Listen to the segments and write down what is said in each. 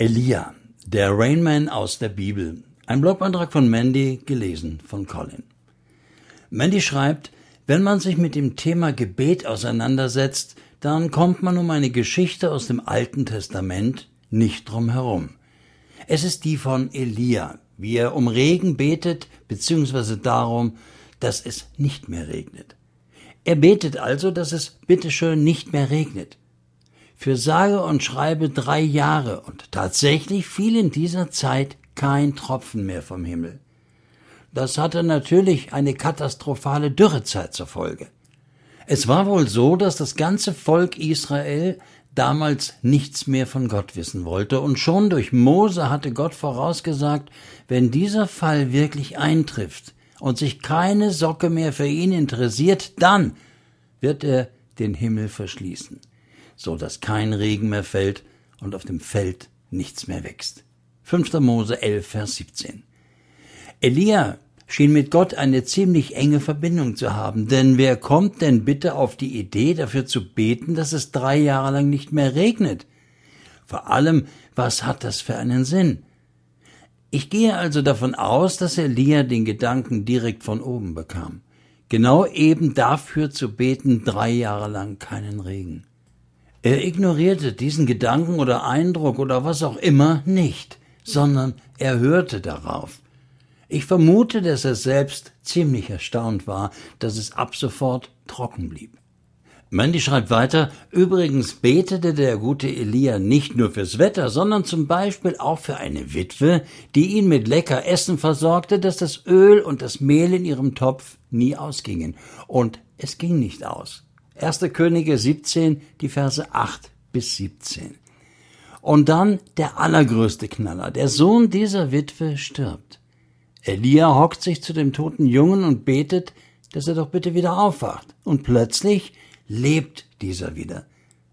Elia, der Rainman aus der Bibel. Ein Blogbeitrag von Mandy, gelesen von Colin. Mandy schreibt, wenn man sich mit dem Thema Gebet auseinandersetzt, dann kommt man um eine Geschichte aus dem Alten Testament nicht drum herum. Es ist die von Elia, wie er um Regen betet, beziehungsweise darum, dass es nicht mehr regnet. Er betet also, dass es bitteschön nicht mehr regnet. Für sage und schreibe drei Jahre und tatsächlich fiel in dieser Zeit kein Tropfen mehr vom Himmel. Das hatte natürlich eine katastrophale Dürrezeit zur Folge. Es war wohl so, dass das ganze Volk Israel damals nichts mehr von Gott wissen wollte, und schon durch Mose hatte Gott vorausgesagt, wenn dieser Fall wirklich eintrifft und sich keine Socke mehr für ihn interessiert, dann wird er den Himmel verschließen, so dass kein Regen mehr fällt und auf dem Feld nichts mehr wächst. 5. Mose 11, Vers 17. Elia schien mit Gott eine ziemlich enge Verbindung zu haben, denn wer kommt denn bitte auf die Idee, dafür zu beten, dass es drei Jahre lang nicht mehr regnet? Vor allem, was hat das für einen Sinn? Ich gehe also davon aus, dass Elia den Gedanken direkt von oben bekam. Genau eben dafür zu beten, drei Jahre lang keinen Regen. Er ignorierte diesen Gedanken oder Eindruck oder was auch immer nicht, sondern er hörte darauf. Ich vermute, dass er selbst ziemlich erstaunt war, dass es ab sofort trocken blieb. Mandy schreibt weiter, übrigens betete der gute Elia nicht nur fürs Wetter, sondern zum Beispiel auch für eine Witwe, die ihn mit lecker Essen versorgte, dass das Öl und das Mehl in ihrem Topf nie ausgingen. Und es ging nicht aus. 1. Könige 17, die Verse 8 bis 17. Und dann der allergrößte Knaller. Der Sohn dieser Witwe stirbt. Elia hockt sich zu dem toten Jungen und betet, dass er doch bitte wieder aufwacht. Und plötzlich lebt dieser wieder.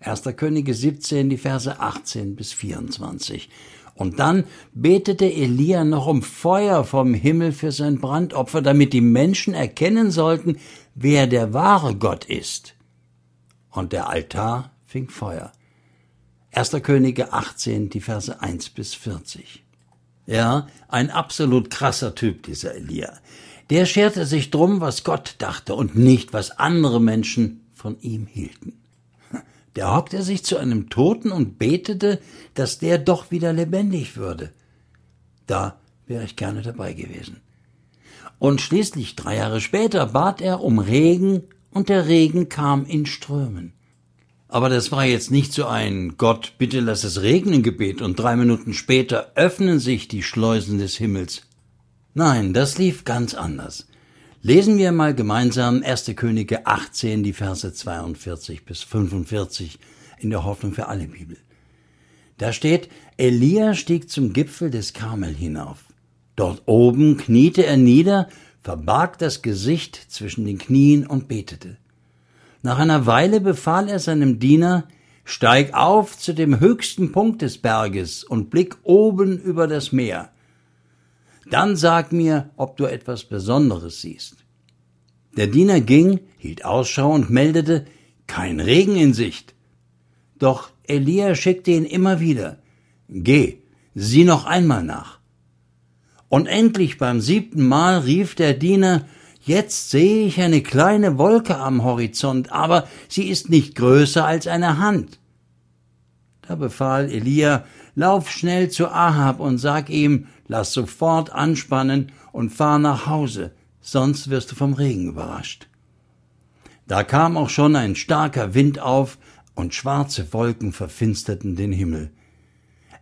1. Könige 17, die Verse 18 bis 24. Und dann betete Elia noch um Feuer vom Himmel für sein Brandopfer, damit die Menschen erkennen sollten, wer der wahre Gott ist. Und der Altar fing Feuer. 1. Könige 18, die Verse 1 bis 40. Ja, ein absolut krasser Typ, dieser Elia. Der scherte sich drum, was Gott dachte und nicht, was andere Menschen von ihm hielten. Da hockte sich zu einem Toten und betete, dass der doch wieder lebendig würde. Da wäre ich gerne dabei gewesen. Und schließlich drei Jahre später bat er um Regen, und der Regen kam in Strömen. Aber das war jetzt nicht so ein Gott, bitte lass es regnen Gebet und drei Minuten später öffnen sich die Schleusen des Himmels. Nein, das lief ganz anders. Lesen wir mal gemeinsam 1. Könige 18, die Verse 42 bis 45 in der Hoffnung für alle Bibel. Da steht, Elia stieg zum Gipfel des Karmel hinauf. Dort oben kniete er nieder, verbarg das Gesicht zwischen den Knien und betete. Nach einer Weile befahl er seinem Diener, Steig auf zu dem höchsten Punkt des Berges und blick oben über das Meer. Dann sag mir, ob du etwas Besonderes siehst. Der Diener ging, hielt Ausschau und meldete, kein Regen in Sicht. Doch Elia schickte ihn immer wieder, Geh, sieh noch einmal nach. Und endlich beim siebten Mal rief der Diener, Jetzt sehe ich eine kleine Wolke am Horizont, aber sie ist nicht größer als eine Hand. Da befahl Elia, lauf schnell zu Ahab und sag ihm, lass sofort anspannen und fahr nach Hause, sonst wirst du vom Regen überrascht. Da kam auch schon ein starker Wind auf, und schwarze Wolken verfinsterten den Himmel.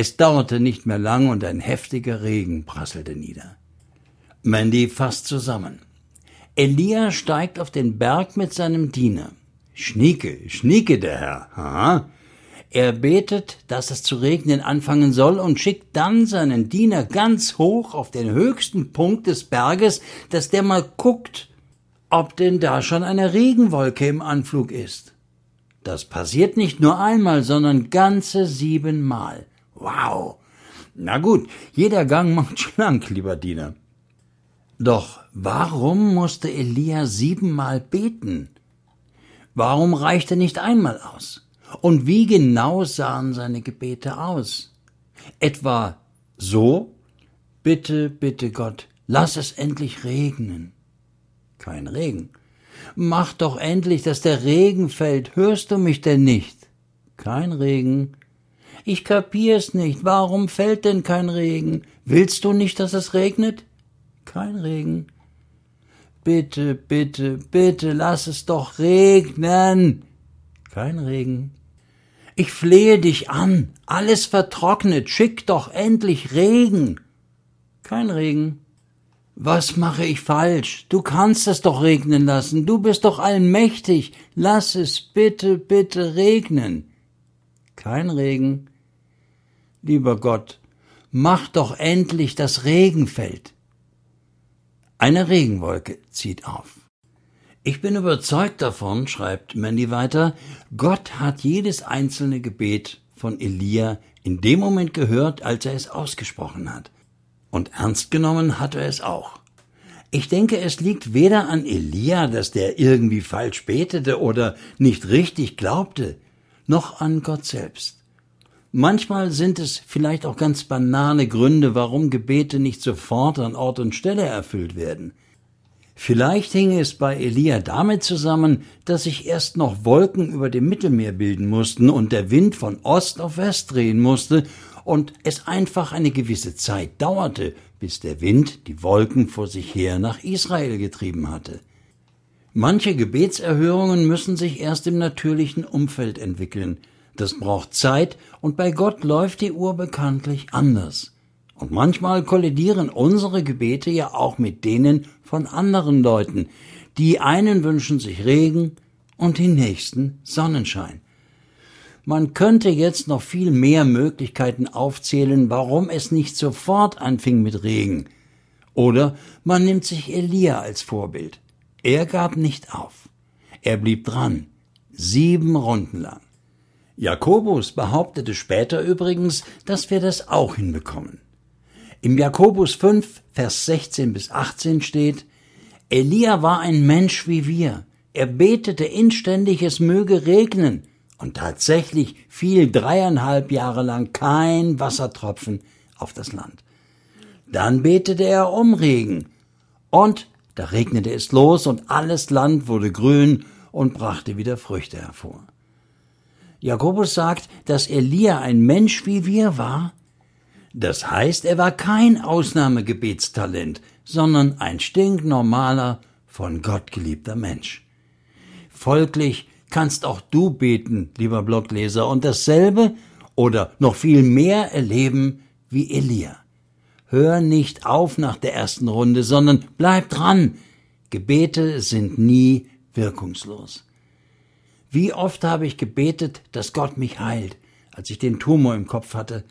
Es dauerte nicht mehr lang und ein heftiger Regen prasselte nieder. Mandy fasst zusammen. Elia steigt auf den Berg mit seinem Diener. Schnieke, schnieke der Herr, ha? Er betet, dass es zu regnen anfangen soll und schickt dann seinen Diener ganz hoch auf den höchsten Punkt des Berges, dass der mal guckt, ob denn da schon eine Regenwolke im Anflug ist. Das passiert nicht nur einmal, sondern ganze siebenmal. Wow. Na gut, jeder Gang macht schlank, lieber Diener. Doch warum musste Elia siebenmal beten? Warum reichte nicht einmal aus? Und wie genau sahen seine Gebete aus? Etwa so, bitte, bitte Gott, lass es endlich regnen. Kein Regen. Mach doch endlich, dass der Regen fällt. Hörst du mich denn nicht? Kein Regen. Ich kapier's nicht. Warum fällt denn kein Regen? Willst du nicht, dass es regnet? Kein Regen. Bitte, bitte, bitte, lass es doch regnen. Kein Regen. Ich flehe dich an. Alles vertrocknet. Schick doch endlich Regen. Kein Regen. Was mache ich falsch? Du kannst es doch regnen lassen. Du bist doch allmächtig. Lass es bitte, bitte regnen. Kein Regen. Lieber Gott, mach doch endlich das Regenfeld. Eine Regenwolke zieht auf. Ich bin überzeugt davon, schreibt Mandy weiter, Gott hat jedes einzelne Gebet von Elia in dem Moment gehört, als er es ausgesprochen hat. Und ernst genommen hat er es auch. Ich denke, es liegt weder an Elia, dass der irgendwie falsch betete oder nicht richtig glaubte, noch an Gott selbst. Manchmal sind es vielleicht auch ganz banale Gründe, warum Gebete nicht sofort an Ort und Stelle erfüllt werden. Vielleicht hing es bei Elia damit zusammen, dass sich erst noch Wolken über dem Mittelmeer bilden mussten und der Wind von Ost auf West drehen musste und es einfach eine gewisse Zeit dauerte, bis der Wind die Wolken vor sich her nach Israel getrieben hatte. Manche Gebetserhörungen müssen sich erst im natürlichen Umfeld entwickeln. Das braucht Zeit und bei Gott läuft die Uhr bekanntlich anders. Und manchmal kollidieren unsere Gebete ja auch mit denen von anderen Leuten. Die einen wünschen sich Regen und die nächsten Sonnenschein. Man könnte jetzt noch viel mehr Möglichkeiten aufzählen, warum es nicht sofort anfing mit Regen. Oder man nimmt sich Elia als Vorbild. Er gab nicht auf. Er blieb dran. Sieben Runden lang. Jakobus behauptete später übrigens, dass wir das auch hinbekommen. Im Jakobus 5, Vers 16 bis 18 steht, Elia war ein Mensch wie wir. Er betete inständig, es möge regnen. Und tatsächlich fiel dreieinhalb Jahre lang kein Wassertropfen auf das Land. Dann betete er um Regen. Und da regnete es los und alles Land wurde grün und brachte wieder Früchte hervor. Jakobus sagt, dass Elia ein Mensch wie wir war. Das heißt, er war kein Ausnahmegebetstalent, sondern ein stinknormaler, von Gott geliebter Mensch. Folglich kannst auch du beten, lieber Blogleser, und dasselbe oder noch viel mehr erleben wie Elia. Hör nicht auf nach der ersten Runde, sondern bleib dran. Gebete sind nie wirkungslos. Wie oft habe ich gebetet, dass Gott mich heilt, als ich den Tumor im Kopf hatte.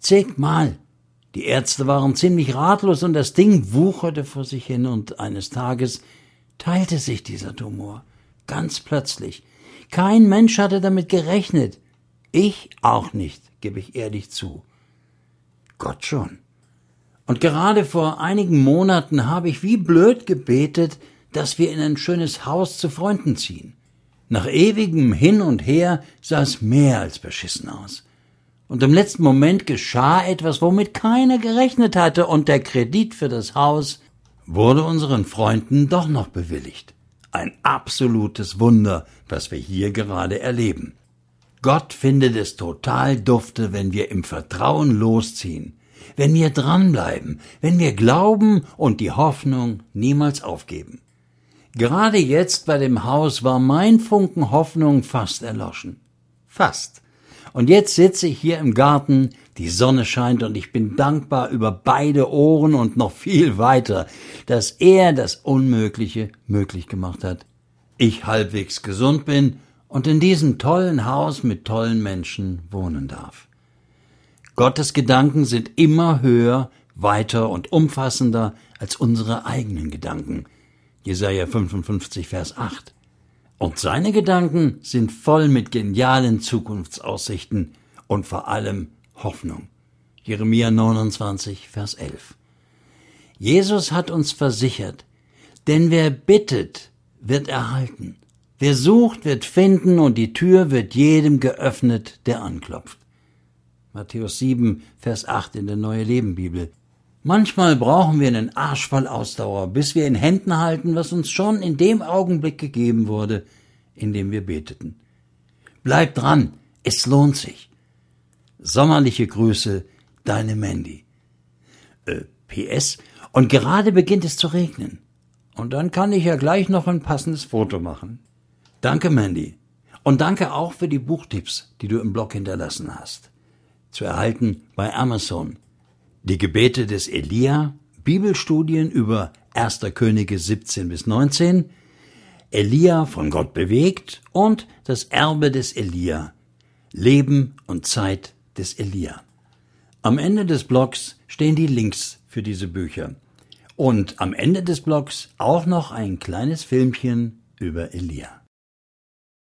Zigmal. Die Ärzte waren ziemlich ratlos und das Ding wucherte vor sich hin und eines Tages teilte sich dieser Tumor ganz plötzlich. Kein Mensch hatte damit gerechnet. Ich auch nicht, gebe ich ehrlich zu. Gott schon. Und gerade vor einigen Monaten habe ich wie blöd gebetet, dass wir in ein schönes Haus zu Freunden ziehen. Nach ewigem Hin und Her sah es mehr als beschissen aus. Und im letzten Moment geschah etwas, womit keiner gerechnet hatte, und der Kredit für das Haus wurde unseren Freunden doch noch bewilligt. Ein absolutes Wunder, was wir hier gerade erleben. Gott findet es total dufte, wenn wir im Vertrauen losziehen, wenn wir dranbleiben, wenn wir glauben und die Hoffnung niemals aufgeben. Gerade jetzt bei dem Haus war mein Funken Hoffnung fast erloschen. Fast. Und jetzt sitze ich hier im Garten, die Sonne scheint und ich bin dankbar über beide Ohren und noch viel weiter, dass er das Unmögliche möglich gemacht hat. Ich halbwegs gesund bin und in diesem tollen Haus mit tollen Menschen wohnen darf. Gottes Gedanken sind immer höher, weiter und umfassender als unsere eigenen Gedanken. Jesaja 55, Vers 8. Und seine Gedanken sind voll mit genialen Zukunftsaussichten und vor allem Hoffnung. Jeremia 29, Vers 11. Jesus hat uns versichert, denn wer bittet, wird erhalten. Wer sucht, wird finden und die Tür wird jedem geöffnet, der anklopft. Matthäus 7, Vers 8 in der Neue Leben Bibel. Manchmal brauchen wir einen Arsch voll Ausdauer, bis wir in Händen halten, was uns schon in dem Augenblick gegeben wurde, in dem wir beteten. Bleib dran, es lohnt sich. Sommerliche Grüße, deine Mandy. Äh, PS. Und gerade beginnt es zu regnen. Und dann kann ich ja gleich noch ein passendes Foto machen. Danke, Mandy. Und danke auch für die Buchtipps, die du im Blog hinterlassen hast. Zu erhalten bei Amazon. Die Gebete des Elia, Bibelstudien über 1. Könige 17 bis 19, Elia von Gott bewegt und das Erbe des Elia, Leben und Zeit des Elia. Am Ende des Blogs stehen die Links für diese Bücher. Und am Ende des Blogs auch noch ein kleines Filmchen über Elia.